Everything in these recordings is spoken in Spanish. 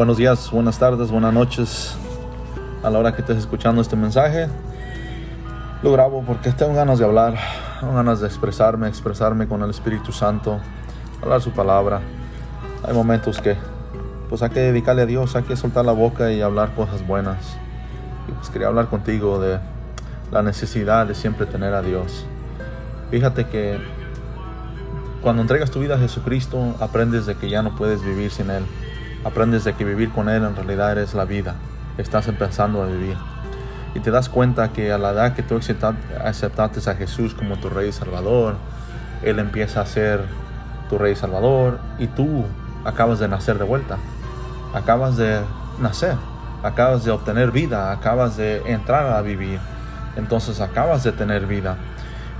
Buenos días, buenas tardes, buenas noches. A la hora que estés escuchando este mensaje, lo grabo porque tengo ganas de hablar, tengo ganas de expresarme, expresarme con el Espíritu Santo, hablar su palabra. Hay momentos que pues hay que dedicarle a Dios, hay que soltar la boca y hablar cosas buenas. Y pues quería hablar contigo de la necesidad de siempre tener a Dios. Fíjate que cuando entregas tu vida a Jesucristo, aprendes de que ya no puedes vivir sin Él. Aprendes de que vivir con Él en realidad es la vida. Estás empezando a vivir. Y te das cuenta que a la edad que tú aceptaste a Jesús como tu Rey y Salvador, Él empieza a ser tu Rey y Salvador y tú acabas de nacer de vuelta. Acabas de nacer, acabas de obtener vida, acabas de entrar a vivir. Entonces acabas de tener vida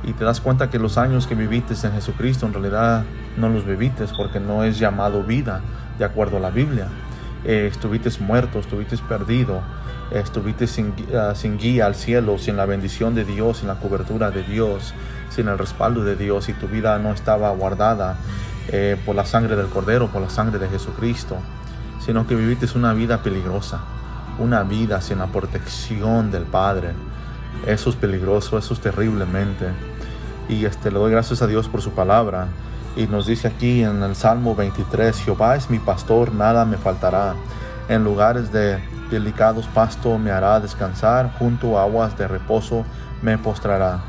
y te das cuenta que los años que viviste en Jesucristo en realidad no los viviste porque no es llamado vida de acuerdo a la Biblia. Eh, estuviste muerto, estuviste perdido, estuviste sin, ah, sin, guía al cielo, sin la bendición de Dios, sin la cobertura de Dios, sin el respaldo de Dios y tu vida no estaba guardada eh, por la sangre del Cordero, por la sangre de Jesucristo, sino que viviste una vida peligrosa, una vida sin la protección del Padre. Eso es peligroso, eso es terriblemente. Y este, le doy gracias a Dios por su palabra. Y nos dice aquí en el Salmo 23, Jehová es mi pastor, nada me faltará. En lugares de delicados pasto me hará descansar, junto a aguas de reposo me postrará.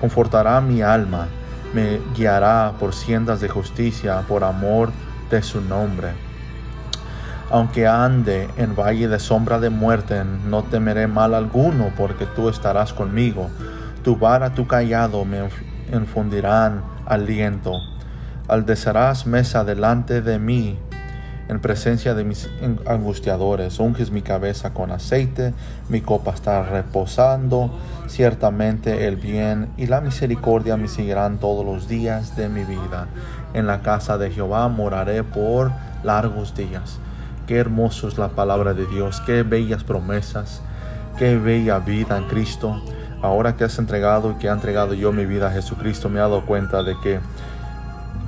Confortará mi alma, me guiará por siendas de justicia, por amor de su nombre. Aunque ande en valle de sombra de muerte, no temeré mal alguno, porque tú estarás conmigo. Tu vara, tu callado me infundirán aliento. Aldecerás mesa delante de mí en presencia de mis angustiadores. Unges mi cabeza con aceite, mi copa está reposando. Ciertamente el bien y la misericordia me seguirán todos los días de mi vida. En la casa de Jehová moraré por largos días. Qué hermoso es la palabra de Dios, qué bellas promesas, qué bella vida en Cristo ahora que has entregado y que ha entregado yo mi vida a Jesucristo, me he dado cuenta de que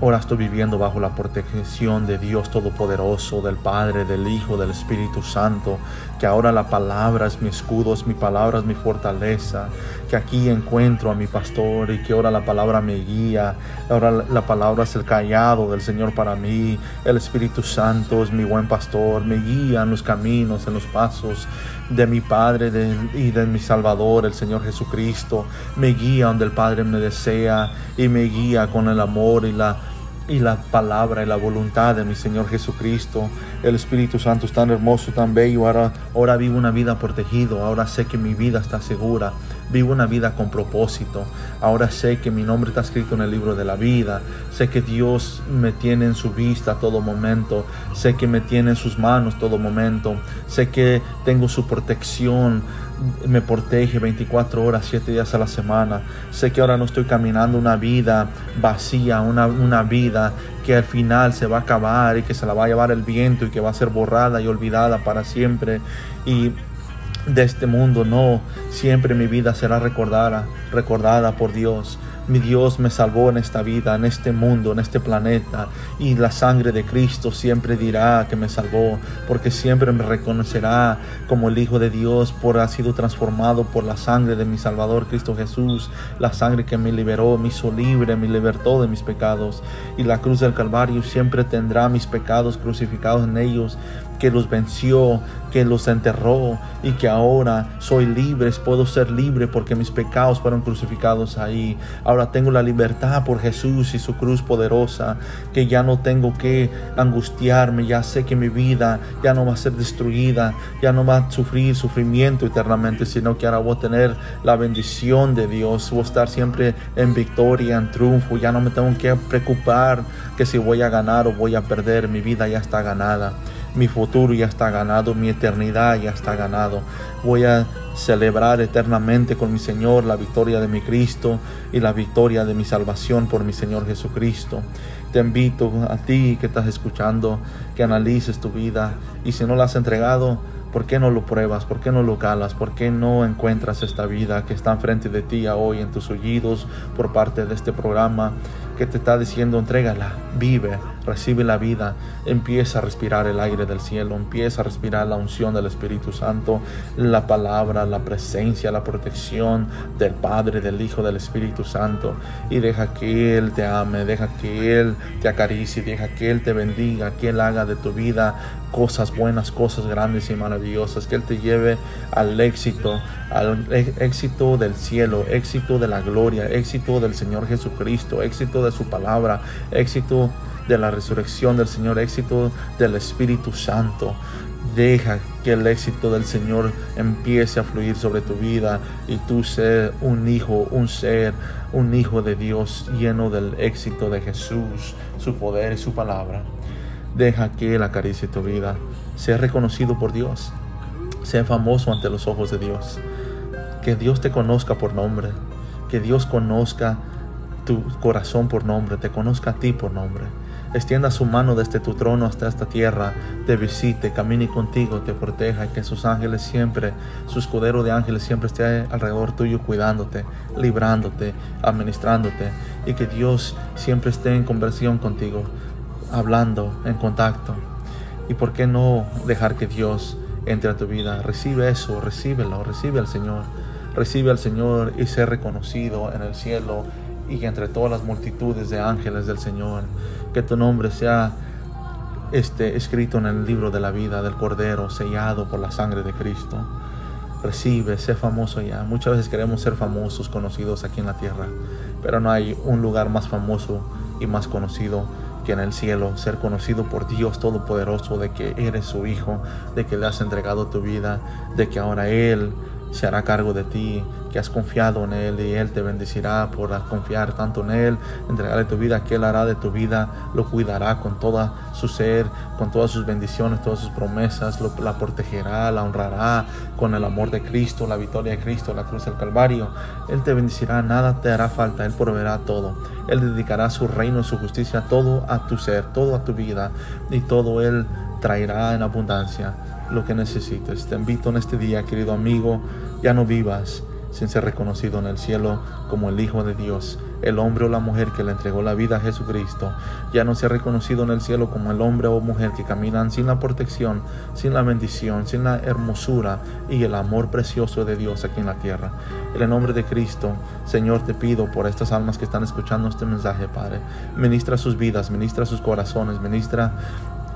ahora estoy viviendo bajo la protección de Dios Todopoderoso, del Padre, del Hijo, del Espíritu Santo, que ahora la palabra es mi escudo, es mi palabra, es mi fortaleza, que aquí encuentro a mi pastor y que ahora la palabra me guía, ahora la palabra es el callado del Señor para mí, el Espíritu Santo es mi buen pastor, me guía en los caminos, en los pasos de mi Padre y de mi Salvador, el Señor Jesucristo. Me guía donde el Padre me desea y me guía con el amor y la y la palabra y la voluntad de mi Señor Jesucristo. El Espíritu Santo es tan hermoso, tan bello. Ahora, ahora vivo una vida protegido. Ahora sé que mi vida está segura. Vivo una vida con propósito. Ahora sé que mi nombre está escrito en el libro de la vida. Sé que Dios me tiene en su vista todo momento. Sé que me tiene en sus manos todo momento. Sé que tengo su protección me protege 24 horas, 7 días a la semana. Sé que ahora no estoy caminando una vida vacía, una, una vida que al final se va a acabar y que se la va a llevar el viento y que va a ser borrada y olvidada para siempre. Y de este mundo, no, siempre mi vida será recordada, recordada por Dios. Mi Dios me salvó en esta vida, en este mundo, en este planeta, y la sangre de Cristo siempre dirá que me salvó, porque siempre me reconocerá como el Hijo de Dios, por ha sido transformado por la sangre de mi Salvador Cristo Jesús, la sangre que me liberó, me hizo libre, me libertó de mis pecados, y la cruz del Calvario siempre tendrá mis pecados crucificados en ellos, que los venció, que los enterró y que ahora soy libre, puedo ser libre porque mis pecados fueron crucificados ahí. Ahora tengo la libertad por Jesús y su cruz poderosa, que ya no tengo que angustiarme, ya sé que mi vida ya no va a ser destruida, ya no va a sufrir sufrimiento eternamente, sino que ahora voy a tener la bendición de Dios, voy a estar siempre en victoria, en triunfo, ya no me tengo que preocupar que si voy a ganar o voy a perder, mi vida ya está ganada mi futuro ya está ganado, mi eternidad ya está ganado. Voy a celebrar eternamente con mi Señor la victoria de mi Cristo y la victoria de mi salvación por mi Señor Jesucristo. Te invito a ti que estás escuchando que analices tu vida y si no la has entregado, ¿por qué no lo pruebas? ¿Por qué no lo calas? ¿Por qué no encuentras esta vida que está enfrente de ti hoy en tus oídos por parte de este programa que te está diciendo entrégala, vive, recibe la vida, empieza a respirar el aire del cielo, empieza a respirar la unción del Espíritu Santo, la palabra, la presencia, la protección del Padre, del Hijo, del Espíritu Santo. Y deja que Él te ame, deja que Él te acaricie, deja que Él te bendiga, que Él haga de tu vida cosas buenas, cosas grandes y maravillosas, que Él te lleve al éxito, al éxito del cielo, éxito de la gloria, éxito del Señor Jesucristo, éxito de su palabra, éxito de la resurrección del Señor, éxito del Espíritu Santo. Deja que el éxito del Señor empiece a fluir sobre tu vida y tú ser un hijo, un ser, un hijo de Dios lleno del éxito de Jesús, su poder y su palabra. Deja que Él acaricie tu vida. Sea reconocido por Dios. Sea famoso ante los ojos de Dios. Que Dios te conozca por nombre. Que Dios conozca tu corazón por nombre. Te conozca a ti por nombre. Extienda su mano desde tu trono hasta esta tierra, te visite, camine contigo, te proteja que sus ángeles siempre, su escudero de ángeles siempre esté alrededor tuyo cuidándote, librándote, administrándote y que Dios siempre esté en conversión contigo hablando, en contacto. ¿Y por qué no dejar que Dios entre a tu vida? Recibe eso, recíbelo, recibe al Señor. Recibe al Señor y ser reconocido en el cielo y entre todas las multitudes de ángeles del Señor. Que tu nombre sea este, escrito en el libro de la vida del Cordero, sellado por la sangre de Cristo. Recibe, sé famoso ya. Muchas veces queremos ser famosos, conocidos aquí en la tierra, pero no hay un lugar más famoso y más conocido que en el cielo, ser conocido por Dios Todopoderoso, de que eres su Hijo, de que le has entregado tu vida, de que ahora Él se hará cargo de ti, que has confiado en Él y Él te bendecirá por confiar tanto en Él, entregarle tu vida, que Él hará de tu vida, lo cuidará con toda su ser, con todas sus bendiciones, todas sus promesas, lo, la protegerá, la honrará con el amor de Cristo, la victoria de Cristo, la cruz del Calvario. Él te bendecirá, nada te hará falta, Él proveerá todo. Él dedicará su reino, su justicia, todo a tu ser, todo a tu vida y todo Él traerá en abundancia lo que necesites. Te invito en este día, querido amigo, ya no vivas sin ser reconocido en el cielo como el Hijo de Dios, el hombre o la mujer que le entregó la vida a Jesucristo, ya no sea reconocido en el cielo como el hombre o mujer que caminan sin la protección, sin la bendición, sin la hermosura y el amor precioso de Dios aquí en la tierra. En el nombre de Cristo, Señor, te pido por estas almas que están escuchando este mensaje, Padre, ministra sus vidas, ministra sus corazones, ministra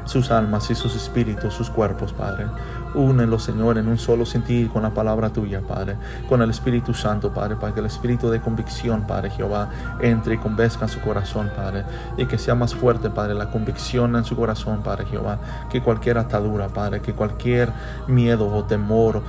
sus almas y sus espíritus, sus cuerpos, Padre. Únelo, Señor, en un solo sentir con la palabra tuya, Padre, con el Espíritu Santo, Padre, para que el espíritu de convicción, Padre Jehová, entre y convenzca en su corazón, Padre, y que sea más fuerte, Padre, la convicción en su corazón, Padre Jehová, que cualquier atadura, Padre, que cualquier miedo o temor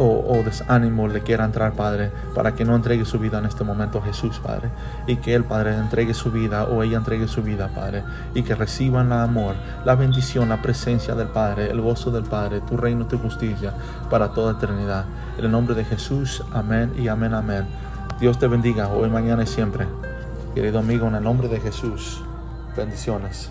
o, desánimo le quiera entrar, Padre, para que no entregue su vida en este momento a Jesús, Padre. Y que Él, Padre, entregue su vida o ella entregue su vida, Padre. Y que reciban el amor, la bendición, la presencia del Padre, el gozo del Padre, tu reino, tu justicia para toda eternidad. En el nombre de Jesús, amén y amén, amén. Dios te bendiga hoy, mañana y siempre. Querido amigo, en el nombre de Jesús, bendiciones.